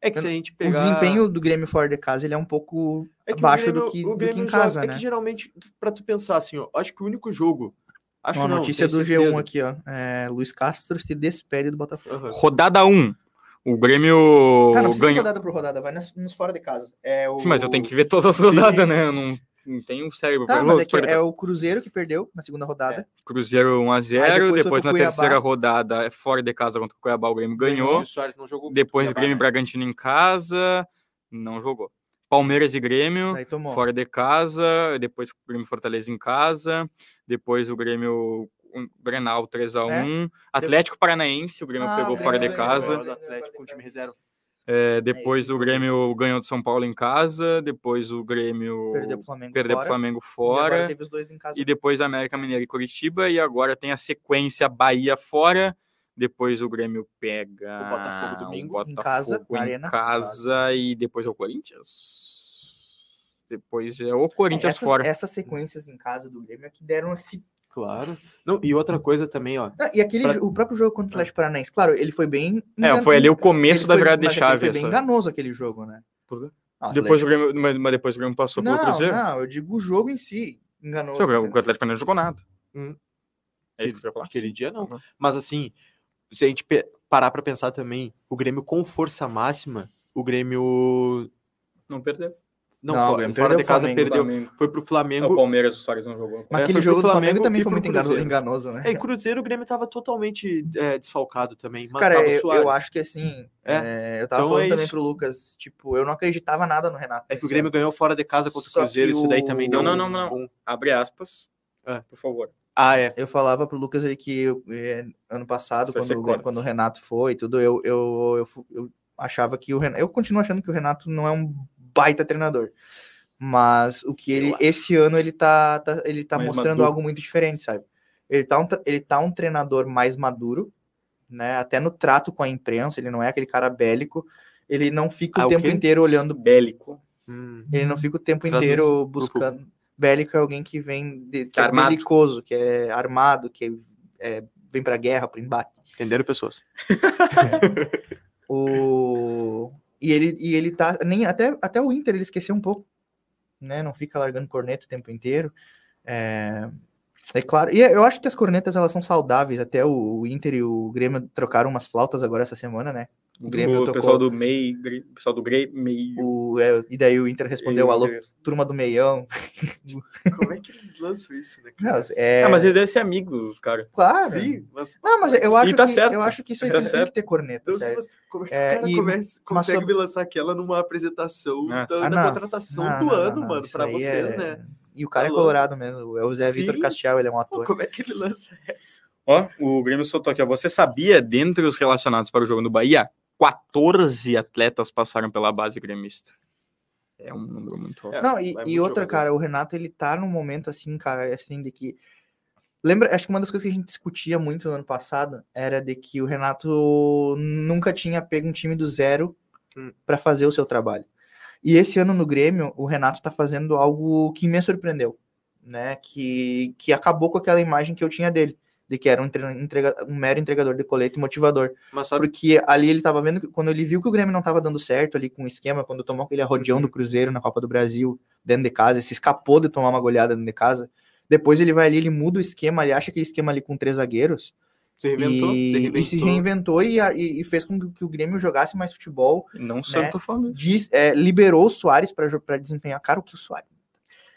É que se a gente O pegar... desempenho do Grêmio fora de casa ele é um pouco É que o abaixo Grêmio- do que, o do que em joga- casa, É né? que geralmente, pra tu pensar assim, ó, acho que o único jogo... Acho Uma não, notícia do certeza. G1 aqui, ó. É, Luiz Castro se despede do Botafogo. Aham. Rodada 1. O Grêmio Cara, não precisa ganhou. rodada por rodada, vai nas- nos fora de casa. É o... Mas eu tenho que ver todas as rodadas, né? Eu não, não tenho um cérebro. Tá, pra- mas é, que é o Cruzeiro que perdeu na segunda rodada. Cruzeiro 1x0, Aí depois depois, na terceira rodada, é fora de casa contra o Cuiabá, o Grêmio E ganhou. o Soares não jogou. Depois Cuiabá, Grêmio né? Bragantino em casa, não jogou. Palmeiras e Grêmio, fora de casa, depois o Grêmio e Fortaleza em casa, depois o Grêmio um, Grenal 3x1, Atlético Paranaense, o Grêmio Ah, pegou o fora de casa. Atlético com o time reserva. É, depois isso, o Grêmio ganhou do São Paulo em casa, depois o Grêmio Perdeu pro Flamengo perdeu fora. pro Flamengo e fora. teve os dois em casa. E depois América Mineira e Curitiba, e agora tem a sequência Bahia fora, depois o Grêmio pega O Botafogo domingo, o em casa, Botafogo em Arena. casa, e depois é o Corinthians. Depois é o Corinthians essas, fora. essas sequências em casa do Grêmio é que deram esse. Claro. Não, e outra coisa também, ó. Ah, E aquele, Pra- o próprio jogo contra o Atlético Paranaense, claro, ele foi bem. É, foi ali o ele começo da foi- virada de chave. Foi bem essa. enganoso aquele jogo, né? Por quê? Ah, Depois o Grêmio, mas, mas depois o Grêmio passou pelo Não, Cruzeiro. não, eu digo o jogo em si. Enganoso. O? Atlético Paranaense não jogou nada. Hum. É isso que eu ia falar? Aquele dia não. Uhum. Mas assim, se a gente parar pra pensar também, o Grêmio com força máxima, o Grêmio. Não perdeu. Não, Não, o fora, fora de o casa Flamengo, perdeu. Flamengo. Foi pro É, O Flamengo. Palmeiras, o Soares não jogou. Mas É, aquele jogo do Flamengo Flamengo também e foi muito engano- Cruzeiro. enganoso, né? É, em Cruzeiro o Grêmio tava totalmente é, desfalcado também. Mas Cara, tava o eu, eu acho que assim. É. é, eu tava Então falando é também pro Lucas, tipo, eu não acreditava nada no Renato. É que o nesse Grêmio ganhou fora de casa contra o Cruzeiro, que isso daí o- também Não, deu não, não, não. um- Abre aspas. É. Por favor. Ah, é. Eu falava pro Lucas aí que eu, é, ano passado, quando, quando o Renato foi e tudo, eu, eu, eu, eu achava que o Renato. Eu continuo achando que o Renato não é um baita treinador. Mas o que ele. Esse ano ele tá, tá- ele tá Mais mostrando maduro. algo muito diferente, sabe? Ele tá, um, ele tá um treinador mais maduro, né? Até no trato com a imprensa, ele não é aquele cara bélico. Ele não fica Ah, o o tempo quê? inteiro olhando. Bélico. Hum. Ele não fica o tempo Traduz inteiro pro buscando. Bélico é alguém que vem de, que é é belicoso, que é armado, que é- vem pra guerra, pro embate. Entenderam, pessoas? *laughs* O... E ele, e ele tá. Nem, até, até o Inter ele esqueceu um pouco. Né? Não fica largando corneta o tempo inteiro. É, é claro. E eu acho que as cornetas elas são saudáveis. Até o, o Inter e o Grêmio trocaram umas flautas agora essa semana, né? O Grêmio o tocou- pessoal do MEI, pessoal do Grêmio, MEI. O, é, e daí o Inter respondeu: alô, turma do meião. *laughs* Como é que eles lançam isso, né? Não, é, Ah, mas eles devem ser amigos, cara. claro. Sim, mas. Não, mas eu acho, tá que, certo. eu acho que isso aí Tá tem, que ter corneta, Deus, sério. mas como é que É, o cara e- consegue sobre- me lançar aquela numa apresentação Ah, da, Ah, da contratação Não, do não, ano, não, mano, pra vocês, é- né? E o cara Tá é colorado mesmo. É o Zé Vitor. Castiel, ele é um ator. Pô, como é que ele lança essa? Ó, o Grêmio soltou aqui, ó. Você sabia, dentre os relacionados para o jogo no Bahia, 14 atletas passaram pela base gremista. É um número muito alto. É, Não, e, vai e outra, jogador. cara, o Renato, ele tá num momento assim, cara, assim, de que. Lembra, acho que uma das coisas que a gente discutia muito no ano passado era de que o Renato nunca tinha pego um time do zero Hum. pra fazer o seu trabalho. E esse ano no Grêmio, o Renato tá fazendo algo que me surpreendeu, né? Que, que acabou com aquela imagem que eu tinha dele, de que era um, entre- entrega- um mero entregador de colete e motivador. Mas sabe, Porque ali ele tava vendo, que quando ele viu que o Grêmio não tava dando certo ali com o esquema, quando tomou aquele arrodeão Uhum. do Cruzeiro na Copa do Brasil, dentro de casa, se escapou de tomar uma goleada dentro de casa. Depois ele vai ali, ele muda o esquema, ele acha aquele esquema ali com três zagueiros se reinventou, e, e se reinventou e, a- e- e fez com que, que o Grêmio jogasse mais futebol. Não sei o né? que eu tô falando. Diz- é, liberou o Soares para desempenhar. Cara, o que o Soares.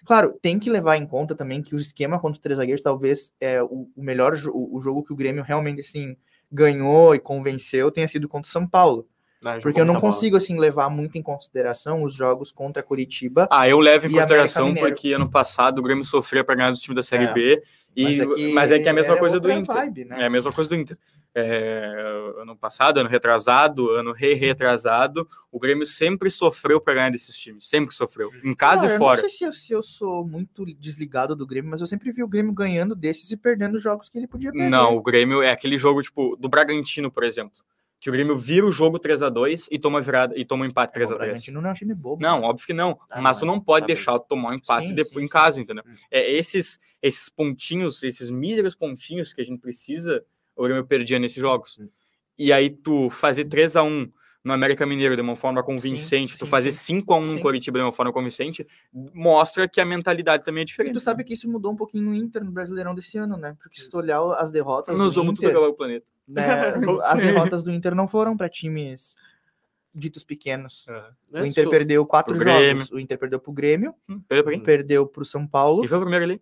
Claro, tem que levar em conta também que o esquema contra três zagueiros talvez é o, o melhor o, o jogo que o Grêmio realmente assim ganhou e convenceu tenha sido contra o São Paulo. Porque eu não consigo assim levar muito em consideração os jogos contra Curitiba. Ah, eu levo em consideração porque ano passado o Grêmio sofreu para ganhar do time da Série É. B. E, mas, é que é a mesma coisa do Inter. vibe, né? É a mesma coisa do Inter. É, ano passado, ano retrasado, ano re-retrasado, o Grêmio sempre sofreu para ganhar desses times. Sempre sofreu. Em casa Cara, e eu fora. Não sei se eu, se eu sou muito desligado do Grêmio, mas eu sempre vi o Grêmio ganhando desses e perdendo jogos que ele podia perder. Não, o Grêmio é aquele jogo, tipo, do Bragantino, por exemplo. Que o Grêmio vira o jogo 3 a 2 e toma virada e toma um empate É, o 3 a 3 Bragantino não é um time bobo. Não, óbvio que não. Ah, mas tu é. não pode Tá bem. deixar tu tomar um empate Sim, depois sim, em sim. casa, entendeu? Hum. É esses esses pontinhos, esses míseros pontinhos que a gente precisa, o Grêmio perdia nesses jogos. Hum. E aí tu fazer 3 a 1 no América Mineiro de uma forma convincente, tu sim, fazer sim. 5 a 1 no Sim. Coritiba de uma forma convincente, mostra que a mentalidade também é E diferente. tu sabe que isso mudou um pouquinho no Inter, no Brasileirão desse ano, né? Porque se tu olhar as derrotas Nós vamos tudo Inter, acabar o planeta. Né, *laughs* as derrotas do Inter não foram para times ditos pequenos. É. O Inter Sou- perdeu quatro Pro Grêmio. jogos. O Inter perdeu pro Grêmio, Hum, Perdeu pra quem? perdeu pro São Paulo, Quem foi o primeiro ali?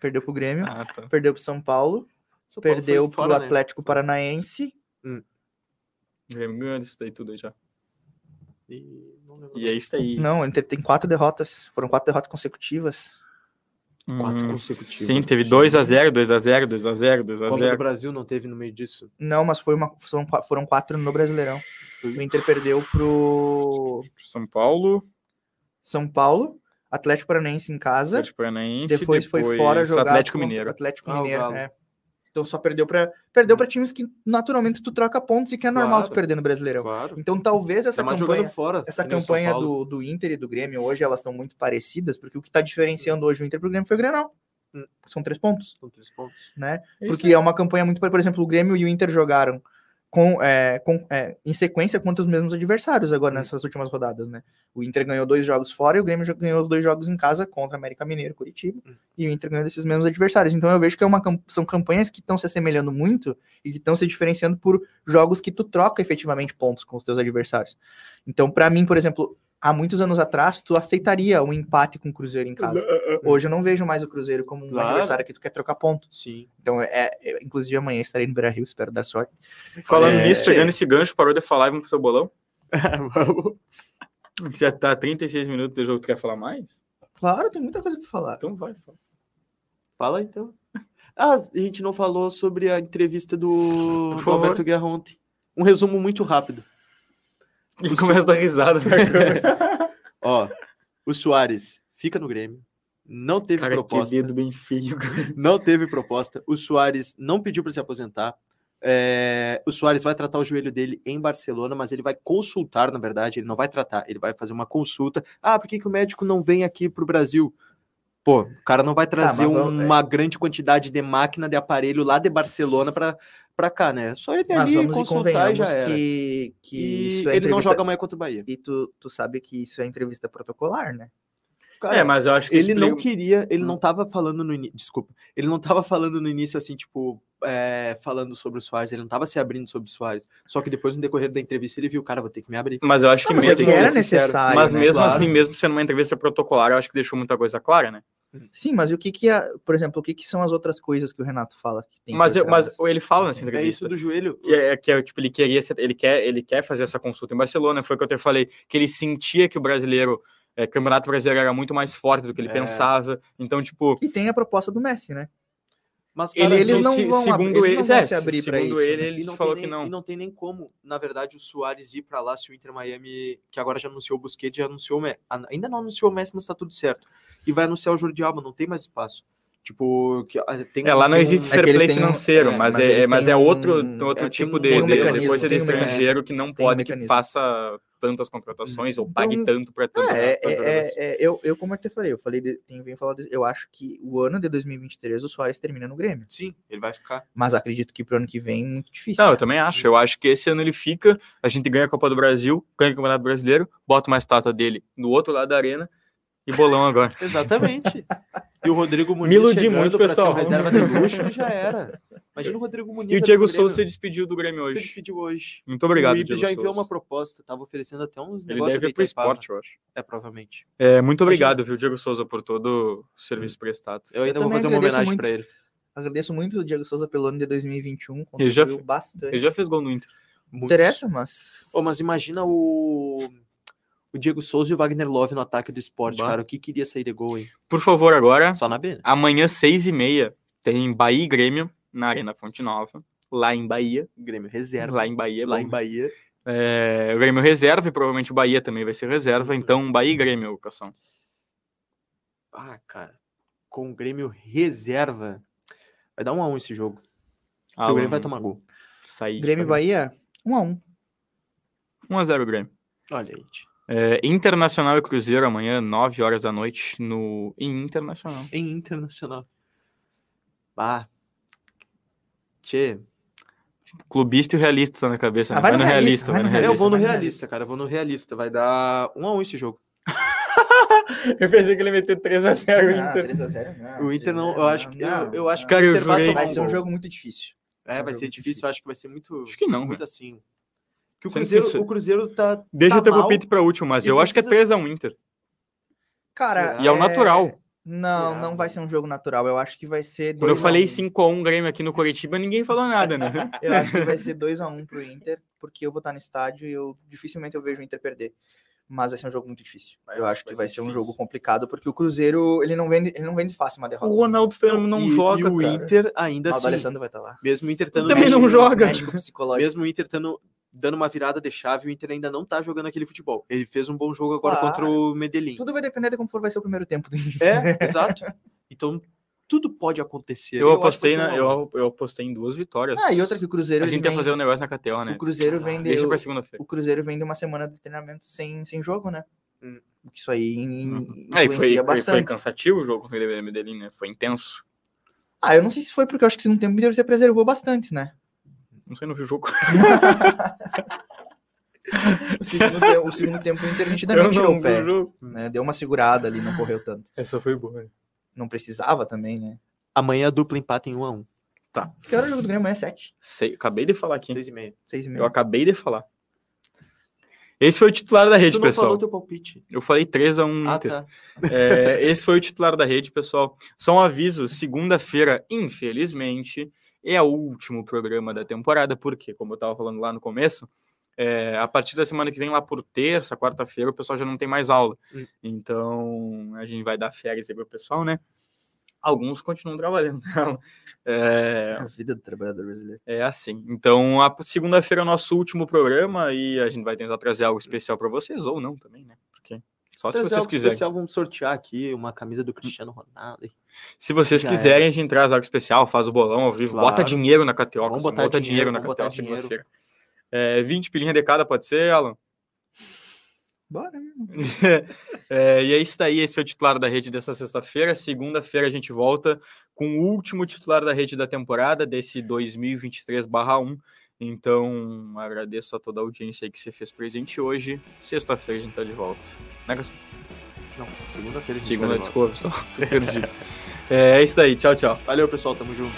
perdeu pro Grêmio, Ah, tá. perdeu pro São Paulo, São Paulo perdeu fora, pro né? Atlético Paranaense. O Grêmio ganhou isso daí tudo aí já. E E é isso aí. Não, o Inter tem quatro derrotas. Foram quatro derrotas consecutivas. Quatro Hum, consecutivas. Sim, teve 2x0, 2x0, 2x0, Copa do 2x0. Brasil não teve no meio disso. Não, mas foi uma, foram quatro no Brasileirão. O Inter perdeu pro São Paulo, São Paulo, Atlético Paranaense em casa. Atlético Paranaense, depois, foi fora jogar Atlético Mineiro. Atlético Ah, Mineiro, Galo. é. Então só perdeu para perdeu para times que naturalmente tu troca pontos e que é normal tu Claro. perder no Brasileirão. Claro. Então talvez essa mais campanha, fora. essa campanha do, do Inter e do Grêmio hoje elas estão muito parecidas, porque o que está diferenciando hoje o Inter pro Grêmio foi o Grenal. Hum. São três pontos, São três pontos. né? É isso Porque é uma campanha muito, por exemplo, o Grêmio e o Inter jogaram com, é, com, é, em sequência contra os mesmos adversários agora Hum. nessas últimas rodadas, né? O Inter ganhou dois jogos fora e o Grêmio ganhou os dois jogos em casa contra América Mineiro e Curitiba. Hum. E o Inter ganhou desses mesmos adversários. Então eu vejo que é uma, são campanhas que estão se assemelhando muito e que estão se diferenciando por jogos que tu troca efetivamente pontos com os teus adversários. Então, para mim, por exemplo, há muitos anos atrás, tu aceitaria um empate com o Cruzeiro em casa. *laughs* Hoje eu não vejo mais o Cruzeiro como um Claro. adversário que tu quer trocar ponto. Sim. Então, é, é- inclusive amanhã estarei no Beira Rio, espero dar sorte. Falando É, nisso, pegando esse gancho, parou de falar e vamos fazer o bolão? *laughs* Vamos. Já tá 36 minutos do jogo, tu quer falar mais? Claro, tem muita coisa pra falar. Então vai. fala. Fala então. Ah, a gente não falou sobre a entrevista do, do favor. Alberto Guerra ontem. Um resumo muito rápido. E começa a dar risada na *laughs* câmera. Ó, o Soares fica no Grêmio. Não teve Cara, que proposta. dedo bem feio. *laughs* cara. Não teve proposta. O Soares não pediu para se aposentar. É, o Soares vai tratar o joelho dele em Barcelona, mas ele vai consultar, na verdade, ele não vai tratar, ele vai fazer uma consulta. Ah, por que, que o médico não vem aqui para o Brasil? Pô, o cara não vai trazer mas vamos- uma grande quantidade de máquina de aparelho lá de Barcelona para cá, né? Só ele Mas ali vamos e consultar e já era. que, que E isso é ele não entrevista- joga amanhã contra o Bahia. E tu, tu sabe que isso é entrevista protocolar, né? Cara, É, mas eu acho que ele não explica- queria, ele Hum. não tava falando no início, desculpa, ele não tava falando no início assim, tipo, é, falando sobre o Soares, ele não tava se abrindo sobre o Soares, só que depois no decorrer da entrevista ele viu, cara, vou ter que me abrir. Mas eu acho que Não, mas mesmo, é que era ser sincero, necessário, mas né? mesmo Claro. assim, mesmo sendo uma entrevista protocolar, eu acho que deixou muita coisa clara, né? Sim, mas o que que, é, por exemplo, o que que são as outras coisas que o Renato fala que tem Mas, eu- mas ele fala nessa É entrevista. isso do joelho. que é, que é, tipo, ele queria, ser- ele quer, ele quer fazer essa consulta em Barcelona, foi o que eu te falei, que ele sentia que o brasileiro, é, campeonato brasileiro era muito mais forte do que ele É. pensava, então, tipo, E tem a proposta do Messi, né? Mas Ele- eles se- não se- vão ab- segundo eles não ele, vão é, se abrir segundo isso, ele, né? ele e não falou tem que nem, não. E não tem nem como, na verdade, o Soares ir pra lá se o Inter Miami, que agora já anunciou o Busquets, já anunciou o Messi. Ainda não anunciou o Messi, mas tá tudo certo. E vai anunciar o Jordi Alba, não tem mais espaço. Tipo, que, ah, tem É, lá não existe é fair que eles play têm um- financeiro, é, mas, é, mas é outro, um- outro é, tipo um- de, um de- de coisa de um estrangeiro que não Tem um pode que faça tantas contratações ou pague Então, tanto para tantos É, é, é, é, eu, eu, como eu te falei, eu falei, de, falar de- eu acho que o ano de 2023 o Soares termina no Grêmio. Sim, ele vai ficar. Mas acredito que pro ano que vem é muito difícil. Não, eu também acho. Eu acho que esse ano ele fica, a gente ganha a Copa do Brasil, ganha o Campeonato Brasileiro, bota uma estátua dele do outro lado da arena e bolão agora. *laughs* Exatamente. E o Rodrigo Muniz Me iludi muito, pessoal. ser reserva de luxo e já era. Imagina o Rodrigo Muniz. E o Diego Souza se despediu do Grêmio se hoje. despediu hoje. Muito obrigado, o Ibis Diego já enviou Souza. uma proposta, tava oferecendo até uns Ele negócios deve ir ali pro que Itaipava. esporte, eu acho. É, provavelmente. É, muito obrigado, viu, Diego Souza, por todo o serviço prestado. Eu ainda vou também fazer uma agradeço homenagem muito. pra ele. Agradeço muito o Diego Souza pelo ano de 2021, Ele já bastante. Ele já fez gol no Inter. Muitos. Interessa, mas... Ô, mas imagina o... o Diego Souza e o Wagner Love no ataque do esporte, Bah. cara. O que queria sair de gol, hein? Por favor, agora, Só na B, né? amanhã, seis e meia, tem Bahia e Grêmio na Arena Fonte Nova, lá em Bahia. Grêmio reserva. Lá em Bahia, é Lá bom. em Bahia. É, o Grêmio reserva e provavelmente o Bahia também vai ser reserva. Então, Bahia e Grêmio, Cação. Ah, cara. Com o Grêmio reserva. Vai dar um a um esse jogo. Porque o Grêmio vai tomar gol. Sair. Grêmio e Bahia, 1 a 1 1x0 Grêmio. Olha aí. É, Internacional e Cruzeiro amanhã, 9 horas da noite, no em Internacional. Em internacional. Bah. Tchê. Clubista e o realista tá na cabeça. Ah, né? vai Vai no realista, realista, vai vai no no Eu realista. vou no realista, cara. Eu vou no realista. Vai dar um a um esse jogo. *laughs* Eu pensei que ele ia meter 3x0 Ah, 3x0 não. O Inter não. 3x0 Eu acho que. Eu, eu acho que Cara, o eu Inter vai Vai ser um jogo muito difícil. É, vai jogo ser muito difícil, difícil. acho que vai ser muito, Acho que não, muito né? assim. Que o Cruzeiro, o Cruzeiro tá. Deixa tá eu ter mal. palpite pra último, mas eu acho que é precisa- 3x1 Inter. Cara, E é o natural. Não, Será? não vai ser um jogo natural. Eu acho que vai ser. Quando eu 2 a falei 1. 5x1 Grêmio aqui no *laughs* Curitiba, ninguém falou nada, né? Eu acho que vai ser 2x1 pro Inter, porque eu vou estar no estádio e eu dificilmente eu vejo o Inter perder. Mas vai ser um jogo muito difícil. Eu acho que Vai vai ser ser um jogo complicado, porque o Cruzeiro, ele não vende, ele não vende fácil uma derrota. O Ronaldo Fenômeno não e, joga, e o cara. Inter ainda Ah, o assim. D'Alessandro vai estar lá. Mesmo o Inter tendo Também não joga. Mesmo o Inter tendo, dando uma virada de chave, o Inter ainda não tá jogando aquele futebol. Ele fez um bom jogo agora Claro. contra o Medellín. Tudo vai depender de como for vai ser o primeiro tempo do Inter. É, *laughs* exato. Então, tudo pode acontecer. Eu que apostei, na, eu, eu apostei em duas vitórias. Ah, e outra que o Cruzeiro a gente ia vem, fazer um negócio na KTO, né? o Cruzeiro vem de, Deixa pra segunda-feira. o Cruzeiro vem de uma semana de treinamento sem, sem jogo, né? Hum. Isso aí. É, e foi, foi, foi bastante. cansativo o jogo com o Medellín, né? Foi intenso. Ah, eu não sei se foi porque eu acho que no tempo inteiro você preservou bastante, né? Não sei, não vi o jogo. *laughs* O segundo, te- o segundo tempo o Inter Eu nitidamente tirou não o pé. o jogo. Né? Deu uma segurada ali, não correu tanto. Essa foi boa. Não precisava também, né? Amanhã dupla empate em 1 a 1 Que hora o jogo do Grêmio amanhã é 7? Sei, acabei de falar aqui. 6 e meia. 6 e Eu meia. acabei de falar. Esse foi o titular da rede, Tu não pessoal. falou teu palpite. Eu falei 3x1 Ah, Inter. tá. É, esse foi o titular da rede, pessoal. Só um aviso: segunda-feira, infelizmente, é o último programa da temporada, porque, como eu estava falando lá no começo, é, a partir da semana que vem, lá por terça, quarta-feira, o pessoal já não tem mais aula. Hum. Então, a gente vai dar férias aí pro pessoal, né? Alguns continuam trabalhando. *laughs* É, A vida do trabalhador brasileiro. é assim. Então, a segunda-feira é o nosso último programa e a gente vai tentar trazer algo especial para vocês, ou não também, né? Só se vocês quiserem. especial, vamos sortear aqui uma camisa do Cristiano Ronaldo. Se vocês Já quiserem, a gente traz algo especial, faz o bolão ao vivo, Claro. bota dinheiro na KTO, Vamos botar bota dinheiro, dinheiro na KTO segunda-feira. É, 20 pilinha de cada, pode ser, Alan? Bora? *laughs* É, e é isso daí, esse foi o titular da rede dessa sexta-feira. Segunda-feira a gente volta com o último titular da rede da temporada, desse 2023-1. Então, agradeço a toda a audiência aí que você fez presente hoje. Sexta-feira a gente tá de volta. Né, Cassio? Não, segunda-feira a gente Segunda, tá de volta. desculpa, pessoal. Tô perdido. *laughs* É, é isso daí, tchau, tchau. Valeu, pessoal. Tamo junto.